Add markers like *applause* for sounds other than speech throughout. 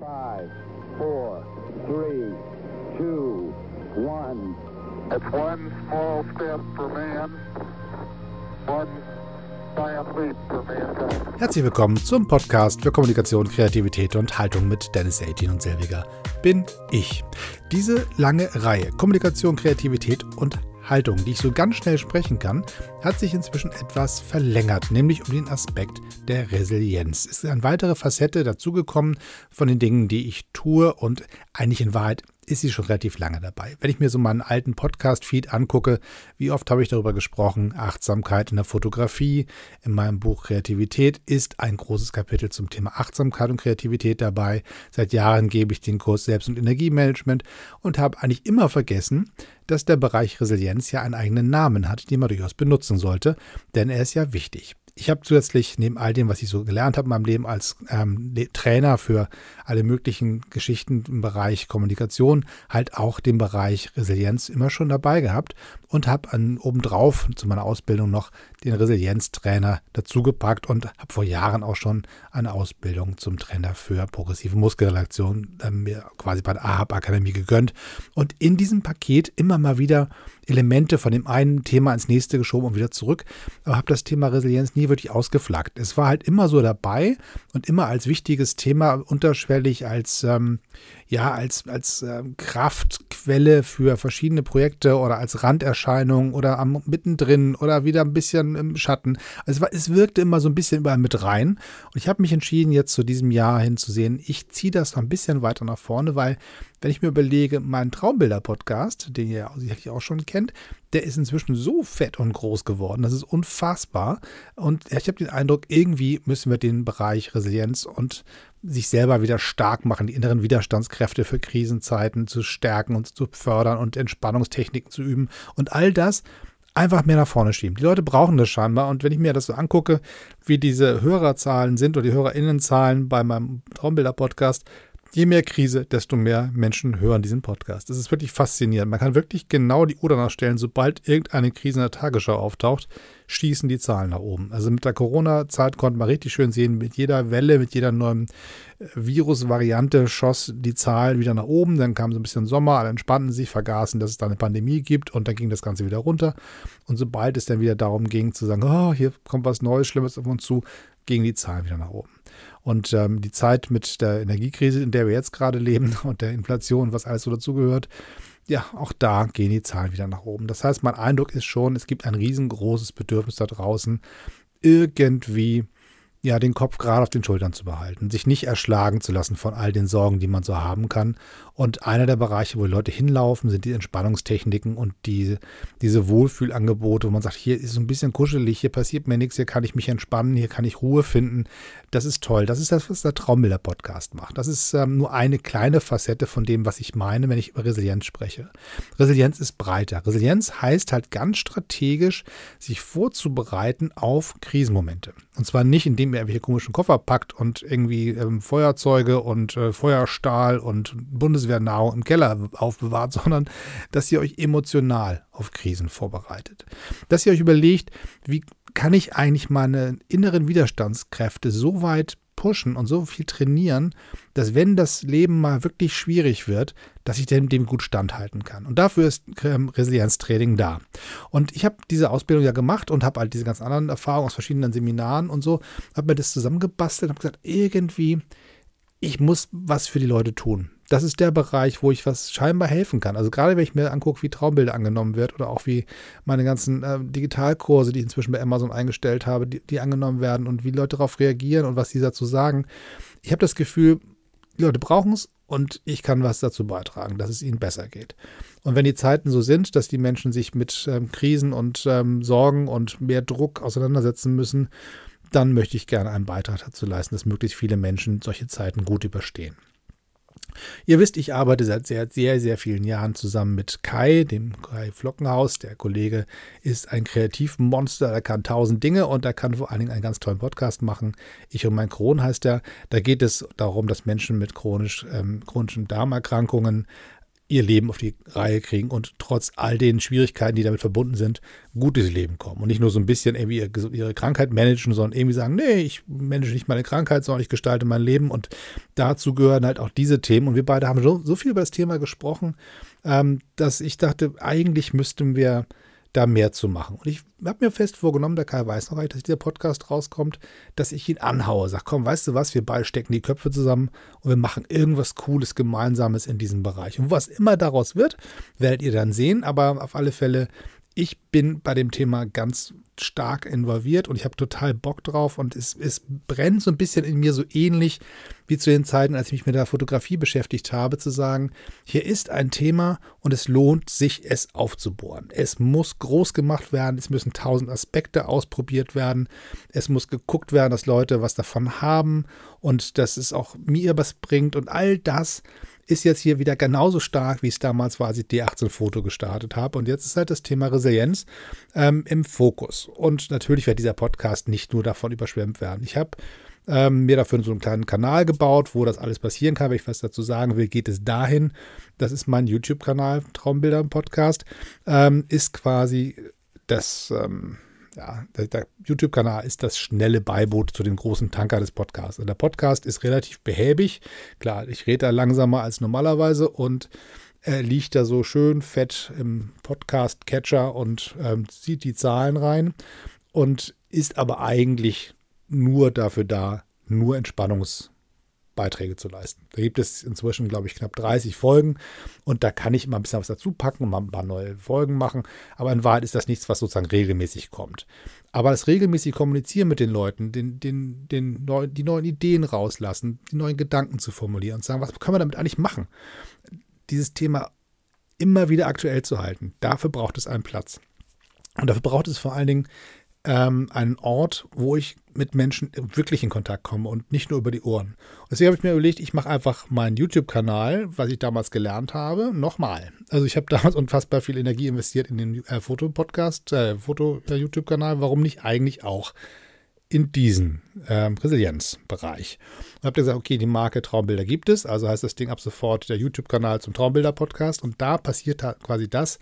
Five, four, three, two, one. It's one small step for man, one giant leap for mankind. Herzlich willkommen zum Podcast für Kommunikation, Kreativität und Haltung mit Dennis 18 und selbiger bin ich. Diese lange Reihe Kommunikation, Kreativität und Haltung, die ich so ganz schnell sprechen kann, hat sich inzwischen etwas verlängert, nämlich um den Aspekt der Resilienz. Es ist eine weitere Facette dazugekommen von den Dingen, die ich tue und eigentlich in Wahrheit ist sie schon relativ lange dabei. Wenn ich mir so meinen alten Podcast-Feed angucke, wie oft habe ich darüber gesprochen, Achtsamkeit in der Fotografie, in meinem Buch Kreativität ist ein großes Kapitel zum Thema Achtsamkeit und Kreativität dabei. Seit Jahren gebe ich den Kurs Selbst- und Energiemanagement und habe eigentlich immer vergessen, dass der Bereich Resilienz ja einen eigenen Namen hat, den man durchaus benutzen sollte, denn er ist ja wichtig ich habe zusätzlich neben all dem, was ich so gelernt habe in meinem Leben als ähm, Trainer für alle möglichen Geschichten im Bereich Kommunikation, halt auch den Bereich Resilienz immer schon dabei gehabt und habe obendrauf zu meiner Ausbildung noch den Resilienztrainer dazugepackt und habe vor Jahren auch schon eine Ausbildung zum Trainer für progressive Muskelrelaktion äh, mir quasi bei der AHAB Akademie gegönnt. Und in diesem Paket immer mal wieder Elemente von dem einen Thema ins nächste geschoben und wieder zurück, aber habe das Thema Resilienz nie wirklich ausgeflaggt. Es war halt immer so dabei und immer als wichtiges Thema unterschwellig, als ähm, ja, als, als ähm, Kraftquelle für verschiedene Projekte oder als Randerscheinung oder am mittendrin oder wieder ein bisschen im Schatten. Also es, wirkte immer so ein bisschen überall mit rein. Und ich habe mich entschieden, jetzt zu diesem Jahr hinzusehen, ich ziehe das noch ein bisschen weiter nach vorne, weil wenn ich mir überlege, mein Traumbilder-Podcast, den ihr sicherlich auch schon kennt, der ist inzwischen so fett und groß geworden. Das ist unfassbar. Und ich habe den Eindruck, irgendwie müssen wir den Bereich Resilienz und sich selber wieder stark machen, die inneren Widerstandskräfte für Krisenzeiten zu stärken und zu fördern und Entspannungstechniken zu üben und all das einfach mehr nach vorne schieben. Die Leute brauchen das scheinbar und wenn ich mir das so angucke, wie diese Hörerzahlen sind oder die Hörerinnenzahlen bei meinem Traumbilder-Podcast, je mehr Krise, desto mehr Menschen hören diesen Podcast. Das ist wirklich faszinierend. Man kann wirklich genau die Uhr danach stellen, sobald irgendeine Krise in der Tagesschau auftaucht, schießen die Zahlen nach oben. Also mit der Corona-Zeit konnte man richtig schön sehen, mit jeder Welle, mit jeder neuen äh, Virusvariante schoss die Zahl wieder nach oben. Dann kam so ein bisschen Sommer, alle entspannten sich, vergaßen, dass es da eine Pandemie gibt und dann ging das Ganze wieder runter. Und sobald es dann wieder darum ging zu sagen, oh, hier kommt was Neues, Schlimmes auf uns zu, gingen die Zahlen wieder nach oben. Und ähm, die Zeit mit der Energiekrise, in der wir jetzt gerade leben *laughs* und der Inflation, was alles so dazugehört, ja, auch da gehen die Zahlen wieder nach oben. Das heißt, mein Eindruck ist schon, es gibt ein riesengroßes Bedürfnis da draußen, irgendwie ja, den Kopf gerade auf den Schultern zu behalten, sich nicht erschlagen zu lassen von all den Sorgen, die man so haben kann. Und einer der Bereiche, wo die Leute hinlaufen, sind die Entspannungstechniken und die, diese Wohlfühlangebote, wo man sagt, hier ist es ein bisschen kuschelig, hier passiert mir nichts, hier kann ich mich entspannen, hier kann ich Ruhe finden. Das ist toll. Das ist das, was der Traumbilder-Podcast macht. Das ist ähm, nur eine kleine Facette von dem, was ich meine, wenn ich über Resilienz spreche. Resilienz ist breiter. Resilienz heißt halt ganz strategisch, sich vorzubereiten auf Krisenmomente. Und zwar nicht, indem ihr irgendwelche komischen Koffer packt und irgendwie ähm, Feuerzeuge und äh, Feuerstahl und Bundeswehrnahrung im Keller aufbewahrt, *laughs* sondern dass ihr euch emotional auf Krisen vorbereitet. Dass ihr euch überlegt, wie kann ich eigentlich meine inneren Widerstandskräfte so weit pushen und so viel trainieren, dass wenn das Leben mal wirklich schwierig wird, dass ich dem, dem gut standhalten kann. Und dafür ist ähm, Resilienztraining da. Und ich habe diese Ausbildung ja gemacht und habe halt diese ganz anderen Erfahrungen aus verschiedenen Seminaren und so, habe mir das zusammengebastelt und habe gesagt, irgendwie, ich muss was für die Leute tun das ist der Bereich, wo ich was scheinbar helfen kann. Also gerade wenn ich mir angucke, wie Traumbilder angenommen wird oder auch wie meine ganzen äh, Digitalkurse, die ich inzwischen bei Amazon eingestellt habe, die, die angenommen werden und wie Leute darauf reagieren und was sie dazu sagen. Ich habe das Gefühl, die Leute brauchen es und ich kann was dazu beitragen, dass es ihnen besser geht. Und wenn die Zeiten so sind, dass die Menschen sich mit ähm, Krisen und ähm, Sorgen und mehr Druck auseinandersetzen müssen, dann möchte ich gerne einen Beitrag dazu leisten, dass möglichst viele Menschen solche Zeiten gut überstehen. Ihr wisst, ich arbeite seit sehr, sehr, sehr vielen Jahren zusammen mit Kai, dem Kai Flockenhaus. Der Kollege ist ein Kreativmonster, er kann tausend Dinge und er kann vor allen Dingen einen ganz tollen Podcast machen. Ich und mein Kron heißt er. Da geht es darum, dass Menschen mit chronisch, ähm, chronischen Darmerkrankungen ihr Leben auf die Reihe kriegen und trotz all den Schwierigkeiten, die damit verbunden sind, gut durchs Leben kommen. Und nicht nur so ein bisschen irgendwie ihre Krankheit managen, sondern irgendwie sagen, nee, ich manage nicht meine Krankheit, sondern ich gestalte mein Leben. Und dazu gehören halt auch diese Themen. Und wir beide haben so, so viel über das Thema gesprochen, ähm, dass ich dachte, eigentlich müssten wir da mehr zu machen. Und ich habe mir fest vorgenommen, der Kai weiß noch gar nicht, dass dieser Podcast rauskommt, dass ich ihn anhaue. Sag, komm, weißt du was, wir beide stecken die Köpfe zusammen und wir machen irgendwas Cooles, Gemeinsames in diesem Bereich. Und was immer daraus wird, werdet ihr dann sehen. Aber auf alle Fälle ich bin bei dem Thema ganz stark involviert und ich habe total Bock drauf und es, es brennt so ein bisschen in mir so ähnlich wie zu den Zeiten, als ich mich mit der Fotografie beschäftigt habe, zu sagen, hier ist ein Thema und es lohnt sich, es aufzubohren. Es muss groß gemacht werden, es müssen tausend Aspekte ausprobiert werden, es muss geguckt werden, dass Leute was davon haben und dass es auch mir was bringt und all das ist jetzt hier wieder genauso stark, wie es damals war, als ich D18-Foto gestartet habe. Und jetzt ist halt das Thema Resilienz ähm, im Fokus. Und natürlich wird dieser Podcast nicht nur davon überschwemmt werden. Ich habe ähm, mir dafür so einen kleinen Kanal gebaut, wo das alles passieren kann. Wenn ich was dazu sagen will, geht es dahin. Das ist mein YouTube-Kanal, Traumbilder Podcast. Ähm, ist quasi das ähm, ja, der, der YouTube-Kanal ist das schnelle Beiboot zu dem großen Tanker des Podcasts. Und der Podcast ist relativ behäbig. Klar, ich rede da langsamer als normalerweise und er liegt da so schön fett im Podcast-Catcher und ähm, zieht die Zahlen rein und ist aber eigentlich nur dafür da, nur Entspannungs- Beiträge zu leisten. Da gibt es inzwischen, glaube ich, knapp 30 Folgen und da kann ich immer ein bisschen was dazu packen und mal ein paar neue Folgen machen. Aber in Wahrheit ist das nichts, was sozusagen regelmäßig kommt. Aber das regelmäßig Kommunizieren mit den Leuten, den, den, den neu, die neuen Ideen rauslassen, die neuen Gedanken zu formulieren und sagen, was können wir damit eigentlich machen? Dieses Thema immer wieder aktuell zu halten, dafür braucht es einen Platz. Und dafür braucht es vor allen Dingen ähm, einen Ort, wo ich mit Menschen wirklich in Kontakt komme und nicht nur über die Ohren. Und deswegen habe ich mir überlegt, ich mache einfach meinen YouTube-Kanal, was ich damals gelernt habe, nochmal. Also ich habe *laughs* damals unfassbar viel Energie investiert in den äh, Fotopodcast, äh, Foto-YouTube-Kanal. Warum nicht eigentlich auch in diesen ähm, Resilienzbereich? Und habe gesagt, okay, die Marke Traumbilder gibt es, also heißt das Ding ab sofort der YouTube-Kanal zum Traumbilder-Podcast und da passiert quasi das,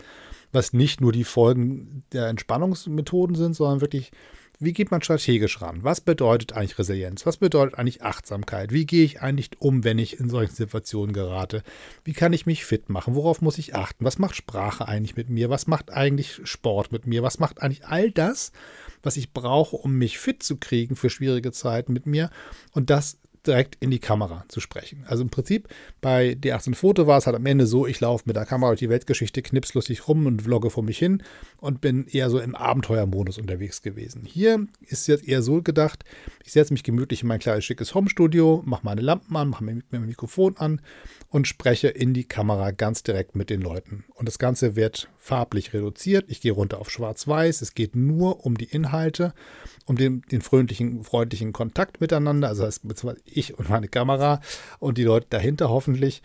was nicht nur die Folgen der Entspannungsmethoden sind, sondern wirklich, wie geht man strategisch ran? Was bedeutet eigentlich Resilienz? Was bedeutet eigentlich Achtsamkeit? Wie gehe ich eigentlich um, wenn ich in solchen Situationen gerate? Wie kann ich mich fit machen? Worauf muss ich achten? Was macht Sprache eigentlich mit mir? Was macht eigentlich Sport mit mir? Was macht eigentlich all das, was ich brauche, um mich fit zu kriegen für schwierige Zeiten mit mir? Und das direkt in die Kamera zu sprechen. Also im Prinzip bei D18 Foto war es halt am Ende so, ich laufe mit der Kamera durch die Weltgeschichte, knips lustig rum und vlogge vor mich hin und bin eher so im Abenteuermodus unterwegs gewesen. Hier ist jetzt eher so gedacht, ich setze mich gemütlich in mein kleines schickes Homestudio, mache meine Lampen an, mache mir mein Mikrofon an und spreche in die Kamera ganz direkt mit den Leuten. Und das Ganze wird farblich reduziert. Ich gehe runter auf schwarz-weiß. Es geht nur um die Inhalte, um den, den fröhlichen, freundlichen Kontakt miteinander. Also das heißt, ich und meine Kamera und die Leute dahinter hoffentlich.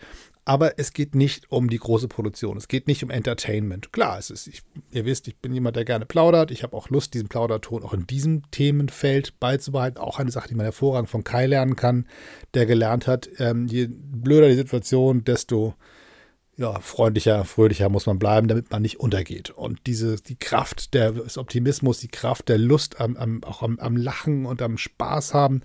Aber es geht nicht um die große Produktion. Es geht nicht um Entertainment. Klar, es ist, ich, ihr wisst, ich bin jemand, der gerne plaudert. Ich habe auch Lust, diesen Plauderton auch in diesem Themenfeld beizubehalten. Auch eine Sache, die man hervorragend von Kai lernen kann, der gelernt hat, ähm, je blöder die Situation, desto ja, freundlicher, fröhlicher muss man bleiben, damit man nicht untergeht. Und diese, die Kraft des Optimismus, die Kraft der Lust am, am auch am, am, Lachen und am Spaß haben,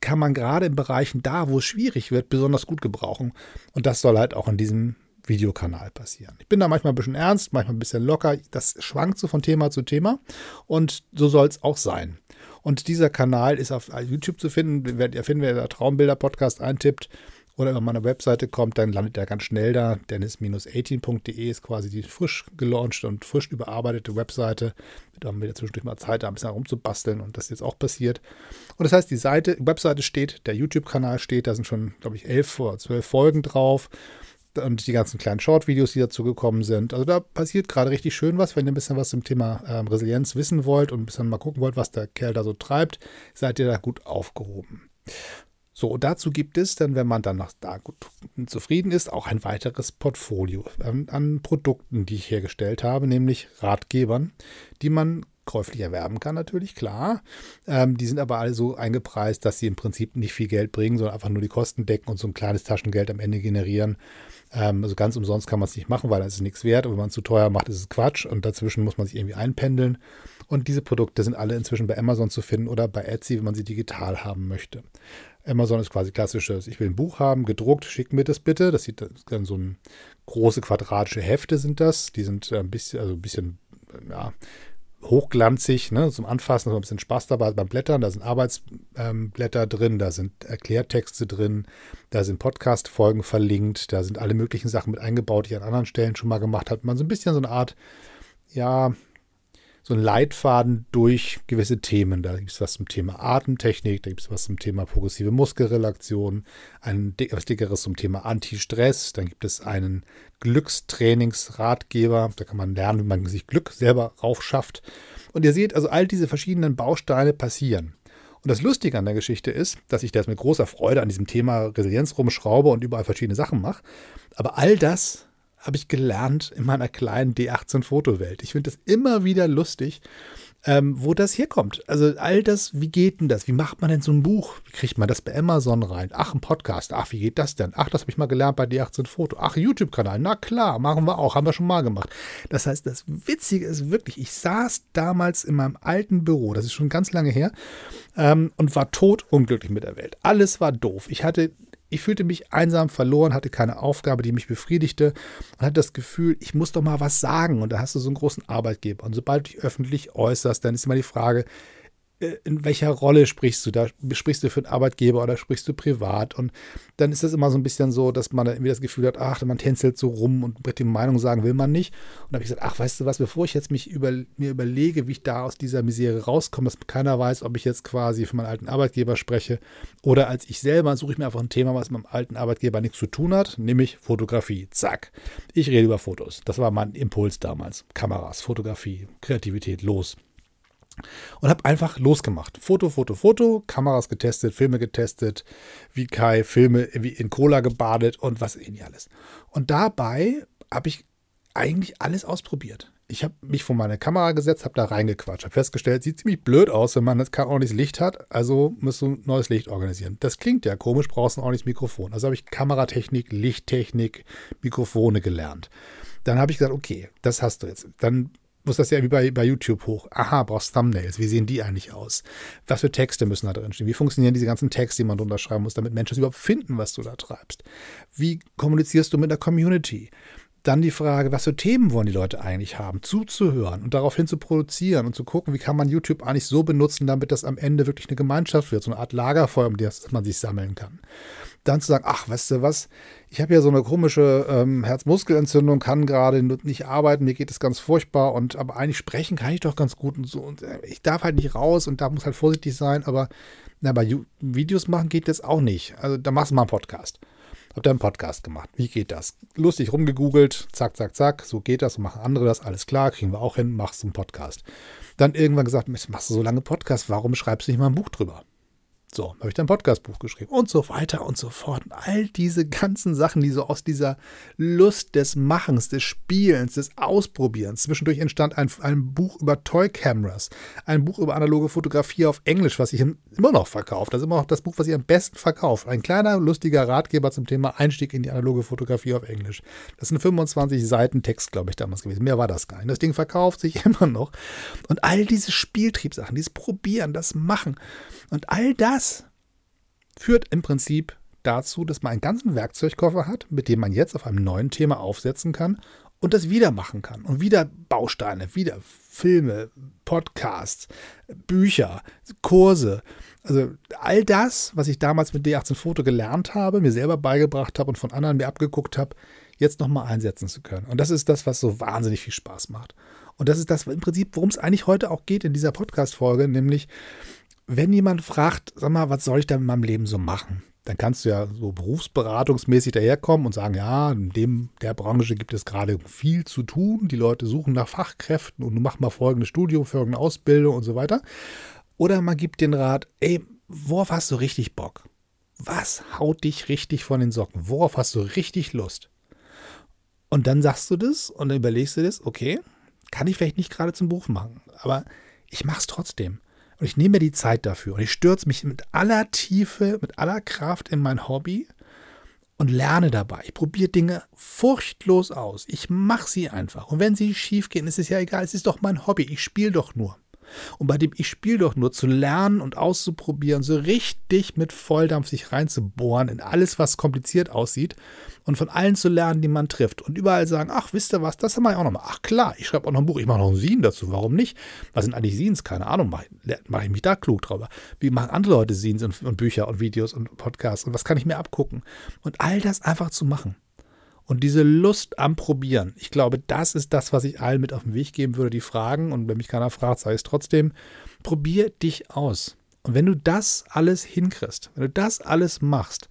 kann man gerade in Bereichen da, wo es schwierig wird, besonders gut gebrauchen. Und das soll halt auch in diesem Videokanal passieren. Ich bin da manchmal ein bisschen ernst, manchmal ein bisschen locker. Das schwankt so von Thema zu Thema. Und so soll es auch sein. Und dieser Kanal ist auf YouTube zu finden. Werdet ihr finden, wer der Traumbilder-Podcast eintippt oder über meine Webseite kommt, dann landet er ganz schnell da. Dennis-18.de ist quasi die frisch gelaunchte und frisch überarbeitete Webseite. Da haben wir zwischendurch mal Zeit, da ein bisschen herumzubasteln und das ist jetzt auch passiert. Und das heißt, die Seite, Webseite steht, der YouTube-Kanal steht, da sind schon, glaube ich, elf oder zwölf Folgen drauf und die ganzen kleinen Short-Videos, die dazu gekommen sind. Also da passiert gerade richtig schön was. Wenn ihr ein bisschen was zum Thema ähm, Resilienz wissen wollt und ein bisschen mal gucken wollt, was der Kerl da so treibt, seid ihr da gut aufgehoben. So, dazu gibt es dann, wenn man dann noch da gut zufrieden ist, auch ein weiteres Portfolio an, an Produkten, die ich hergestellt habe, nämlich Ratgebern, die man käuflich erwerben kann, natürlich, klar. Ähm, die sind aber alle so eingepreist, dass sie im Prinzip nicht viel Geld bringen, sondern einfach nur die Kosten decken und so ein kleines Taschengeld am Ende generieren. Ähm, also ganz umsonst kann man es nicht machen, weil dann ist nichts wert. Und wenn man es zu teuer macht, ist es Quatsch. Und dazwischen muss man sich irgendwie einpendeln. Und diese Produkte sind alle inzwischen bei Amazon zu finden oder bei Etsy, wenn man sie digital haben möchte. Amazon ist quasi klassisches, ich will ein Buch haben, gedruckt, schick mir das bitte. Das sieht dann so ein große quadratische Hefte sind das. Die sind ein bisschen, also ein bisschen, ja, hochglanzig, ne, zum Anfassen, also ein bisschen Spaß dabei beim Blättern. Da sind Arbeitsblätter ähm, drin, da sind Erklärtexte drin, da sind Podcast-Folgen verlinkt, da sind alle möglichen Sachen mit eingebaut, die ich an anderen Stellen schon mal gemacht habe. Man so ein bisschen so eine Art, ja, so ein Leitfaden durch gewisse Themen. Da gibt es was zum Thema Atemtechnik, da gibt es was zum Thema progressive Muskelrelaktion, ein was dickeres zum Thema Anti-Stress, dann gibt es einen Glückstrainingsratgeber, da kann man lernen, wie man sich Glück selber raufschafft. Und ihr seht also, all diese verschiedenen Bausteine passieren. Und das Lustige an der Geschichte ist, dass ich das mit großer Freude an diesem Thema Resilienz rumschraube und überall verschiedene Sachen mache. Aber all das habe ich gelernt in meiner kleinen D18-Fotowelt. Ich finde das immer wieder lustig, ähm, wo das herkommt. Also all das, wie geht denn das? Wie macht man denn so ein Buch? Wie kriegt man das bei Amazon rein? Ach, ein Podcast. Ach, wie geht das denn? Ach, das habe ich mal gelernt bei D18 Foto. Ach, YouTube-Kanal. Na klar, machen wir auch. Haben wir schon mal gemacht. Das heißt, das Witzige ist wirklich, ich saß damals in meinem alten Büro, das ist schon ganz lange her, ähm, und war tot unglücklich mit der Welt. Alles war doof. Ich hatte ich fühlte mich einsam, verloren, hatte keine Aufgabe, die mich befriedigte und hatte das Gefühl, ich muss doch mal was sagen. Und da hast du so einen großen Arbeitgeber. Und sobald du dich öffentlich äußerst, dann ist immer die Frage, in welcher Rolle sprichst du da? Sprichst du für einen Arbeitgeber oder sprichst du privat? Und dann ist das immer so ein bisschen so, dass man irgendwie das Gefühl hat, ach, man tänzelt so rum und die Meinung sagen will man nicht. Und da habe ich gesagt, ach, weißt du was, bevor ich jetzt mich über, mir überlege, wie ich da aus dieser Misere rauskomme, dass keiner weiß, ob ich jetzt quasi für meinen alten Arbeitgeber spreche oder als ich selber, suche ich mir einfach ein Thema, was mit meinem alten Arbeitgeber nichts zu tun hat, nämlich Fotografie. Zack. Ich rede über Fotos. Das war mein Impuls damals. Kameras, Fotografie, Kreativität, los und habe einfach losgemacht. Foto, Foto, Foto, Kameras getestet, Filme getestet, wie Kai, Filme wie in Cola gebadet und was nicht alles. Und dabei habe ich eigentlich alles ausprobiert. Ich habe mich vor meine Kamera gesetzt, habe da reingequatscht, habe festgestellt, sieht ziemlich blöd aus, wenn man jetzt kein ordentliches Licht hat, also musst du neues Licht organisieren. Das klingt ja komisch, brauchst ein ordentliches Mikrofon. Also habe ich Kameratechnik, Lichttechnik, Mikrofone gelernt. Dann habe ich gesagt, okay, das hast du jetzt. Dann muss das ja wie bei, bei YouTube hoch. Aha, brauchst Thumbnails. Wie sehen die eigentlich aus? Was für Texte müssen da drin stehen? Wie funktionieren diese ganzen Texte, die man drunter schreiben muss, damit Menschen es überhaupt finden, was du da treibst? Wie kommunizierst du mit der Community? Dann die Frage, was für Themen wollen die Leute eigentlich haben? Zuzuhören und daraufhin zu produzieren und zu gucken, wie kann man YouTube eigentlich so benutzen, damit das am Ende wirklich eine Gemeinschaft wird, so eine Art Lagerfeuer, um das man sich sammeln kann. Dann zu sagen, ach, weißt du was, ich habe ja so eine komische ähm, Herzmuskelentzündung, kann gerade nicht arbeiten, mir geht es ganz furchtbar und aber eigentlich sprechen kann ich doch ganz gut und so und äh, ich darf halt nicht raus und da muss halt vorsichtig sein, aber na, bei Videos machen geht das auch nicht. Also da machst du mal einen Podcast. Habt ihr einen Podcast gemacht? Wie geht das? Lustig rumgegoogelt, zack, zack, zack, so geht das, so machen andere das, alles klar, kriegen wir auch hin, machst du einen Podcast. Dann irgendwann gesagt, machst du so lange Podcast, warum schreibst du nicht mal ein Buch drüber? So, habe ich dann ein Podcastbuch geschrieben und so weiter und so fort. Und all diese ganzen Sachen, die so aus dieser Lust des Machens, des Spielens, des Ausprobierens. Zwischendurch entstand ein, ein Buch über Toy Cameras, ein Buch über analoge Fotografie auf Englisch, was ich immer noch verkaufe. Das ist immer noch das Buch, was ich am besten verkaufe. Ein kleiner, lustiger Ratgeber zum Thema Einstieg in die analoge Fotografie auf Englisch. Das sind 25 Seiten Text, glaube ich, damals gewesen. Mehr war das gar nicht. Das Ding verkauft sich *laughs* immer noch. Und all diese Spieltriebsachen, dieses Probieren, das Machen. Und all das führt im Prinzip dazu, dass man einen ganzen Werkzeugkoffer hat, mit dem man jetzt auf einem neuen Thema aufsetzen kann und das wieder machen kann. Und wieder Bausteine, wieder Filme, Podcasts, Bücher, Kurse. Also all das, was ich damals mit D18 Foto gelernt habe, mir selber beigebracht habe und von anderen mir abgeguckt habe, jetzt nochmal einsetzen zu können. Und das ist das, was so wahnsinnig viel Spaß macht. Und das ist das im Prinzip, worum es eigentlich heute auch geht in dieser Podcast-Folge, nämlich wenn jemand fragt, sag mal, was soll ich denn in meinem Leben so machen? Dann kannst du ja so berufsberatungsmäßig daherkommen und sagen, ja, in dem, der Branche gibt es gerade viel zu tun. Die Leute suchen nach Fachkräften und du mach mal folgendes Studium, folgende Ausbildung und so weiter. Oder man gibt den Rat, ey, worauf hast du richtig Bock? Was haut dich richtig von den Socken? Worauf hast du richtig Lust? Und dann sagst du das und dann überlegst du das, okay, kann ich vielleicht nicht gerade zum Beruf machen, aber ich mache es trotzdem. Und ich nehme mir die Zeit dafür und ich stürze mich mit aller Tiefe, mit aller Kraft in mein Hobby und lerne dabei. Ich probiere Dinge furchtlos aus. Ich mache sie einfach. Und wenn sie schief gehen, ist es ja egal. Es ist doch mein Hobby. Ich spiele doch nur und bei dem ich spiele doch nur zu lernen und auszuprobieren, so richtig mit Volldampf sich reinzubohren in alles, was kompliziert aussieht und von allen zu lernen, die man trifft und überall sagen, ach, wisst ihr was, das haben wir auch nochmal. Ach klar, ich schreibe auch noch ein Buch, ich mache noch ein Sien dazu, warum nicht? Was sind eigentlich Siens? Keine Ahnung, mache mach ich mich da klug drüber. Wie machen andere Leute Siens und, und Bücher und Videos und Podcasts und was kann ich mir abgucken? Und all das einfach zu machen. Und diese Lust am Probieren, ich glaube, das ist das, was ich allen mit auf den Weg geben würde, die fragen. Und wenn mich keiner fragt, sage ich es trotzdem. Probier dich aus. Und wenn du das alles hinkriegst, wenn du das alles machst,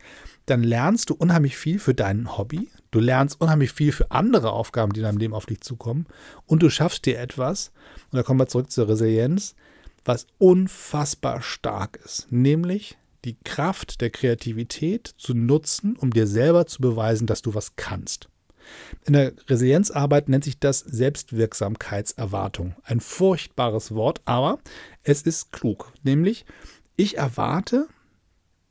dann lernst du unheimlich viel für dein Hobby. Du lernst unheimlich viel für andere Aufgaben, die in deinem Leben auf dich zukommen. Und du schaffst dir etwas, und da kommen wir zurück zur Resilienz, was unfassbar stark ist. Nämlich die Kraft der Kreativität zu nutzen, um dir selber zu beweisen, dass du was kannst. In der Resilienzarbeit nennt sich das Selbstwirksamkeitserwartung. Ein furchtbares Wort, aber es ist klug. Nämlich, ich erwarte,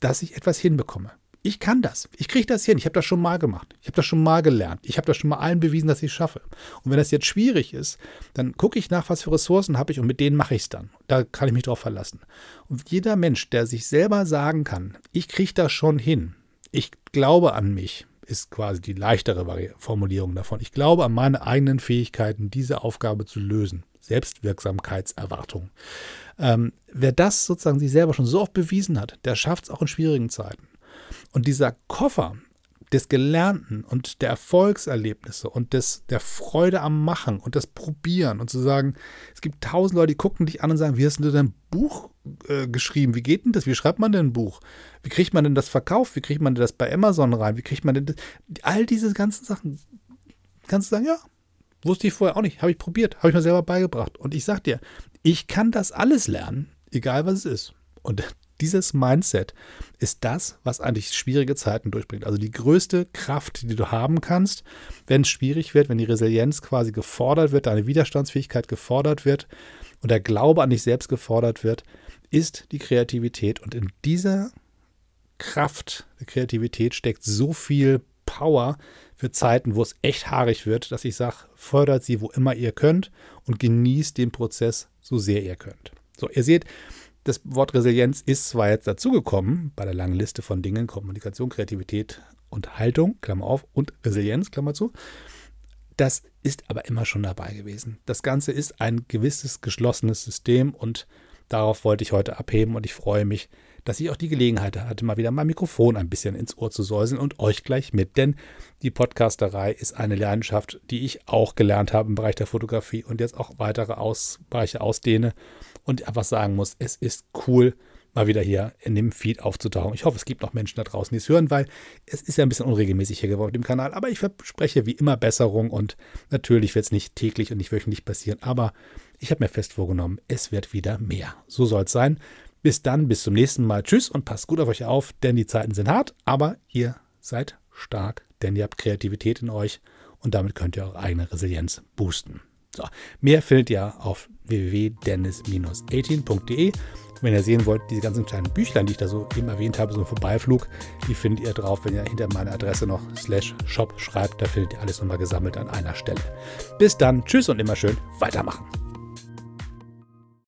dass ich etwas hinbekomme ich kann das. Ich kriege das hin. Ich habe das schon mal gemacht. Ich habe das schon mal gelernt. Ich habe das schon mal allen bewiesen, dass ich es schaffe. Und wenn das jetzt schwierig ist, dann gucke ich nach, was für Ressourcen habe ich und mit denen mache ich es dann. Da kann ich mich drauf verlassen. Und jeder Mensch, der sich selber sagen kann, ich kriege das schon hin, ich glaube an mich, ist quasi die leichtere Formulierung davon. Ich glaube an meine eigenen Fähigkeiten, diese Aufgabe zu lösen. Selbstwirksamkeitserwartung. Ähm, wer das sozusagen sich selber schon so oft bewiesen hat, der schafft es auch in schwierigen Zeiten. Und dieser Koffer des Gelernten und der Erfolgserlebnisse und des, der Freude am Machen und das Probieren und zu sagen, es gibt tausend Leute, die gucken dich an und sagen, wie hast du dein Buch äh, geschrieben? Wie geht denn das? Wie schreibt man denn ein Buch? Wie kriegt man denn das verkauft? Wie kriegt man denn das bei Amazon rein? Wie kriegt man denn das? All diese ganzen Sachen. Kannst du sagen, ja, wusste ich vorher auch nicht, habe ich probiert, habe ich mir selber beigebracht. Und ich sag dir, ich kann das alles lernen, egal was es ist. Und dieses Mindset ist das, was eigentlich schwierige Zeiten durchbringt. Also die größte Kraft, die du haben kannst, wenn es schwierig wird, wenn die Resilienz quasi gefordert wird, deine Widerstandsfähigkeit gefordert wird und der Glaube an dich selbst gefordert wird, ist die Kreativität. Und in dieser Kraft der Kreativität steckt so viel Power für Zeiten, wo es echt haarig wird, dass ich sage, fördert sie, wo immer ihr könnt und genießt den Prozess so sehr ihr könnt. So, ihr seht, das Wort Resilienz ist zwar jetzt dazugekommen bei der langen Liste von Dingen, Kommunikation, Kreativität und Haltung, Klammer auf, und Resilienz, Klammer zu. Das ist aber immer schon dabei gewesen. Das Ganze ist ein gewisses geschlossenes System und darauf wollte ich heute abheben und ich freue mich, dass ich auch die Gelegenheit hatte, mal wieder mein Mikrofon ein bisschen ins Ohr zu säuseln und euch gleich mit, denn die Podcasterei ist eine Leidenschaft, die ich auch gelernt habe im Bereich der Fotografie und jetzt auch weitere Aus Bereiche ausdehne und einfach sagen muss, es ist cool, mal wieder hier in dem Feed aufzutauchen. Ich hoffe, es gibt noch Menschen da draußen, die es hören, weil es ist ja ein bisschen unregelmäßig hier geworden dem Kanal. Aber ich verspreche wie immer Besserung und natürlich wird es nicht täglich und nicht wöchentlich passieren. Aber ich habe mir fest vorgenommen, es wird wieder mehr. So soll es sein. Bis dann, bis zum nächsten Mal. Tschüss und passt gut auf euch auf, denn die Zeiten sind hart, aber ihr seid stark, denn ihr habt Kreativität in euch und damit könnt ihr eure eigene Resilienz boosten. So, mehr findet ihr auf www.dennis-18.de. Wenn ihr sehen wollt, diese ganzen kleinen Büchlein, die ich da so eben erwähnt habe, so ein Vorbeiflug, die findet ihr drauf, wenn ihr hinter meiner Adresse noch slash shop schreibt. Da findet ihr alles nochmal gesammelt an einer Stelle. Bis dann, tschüss und immer schön weitermachen.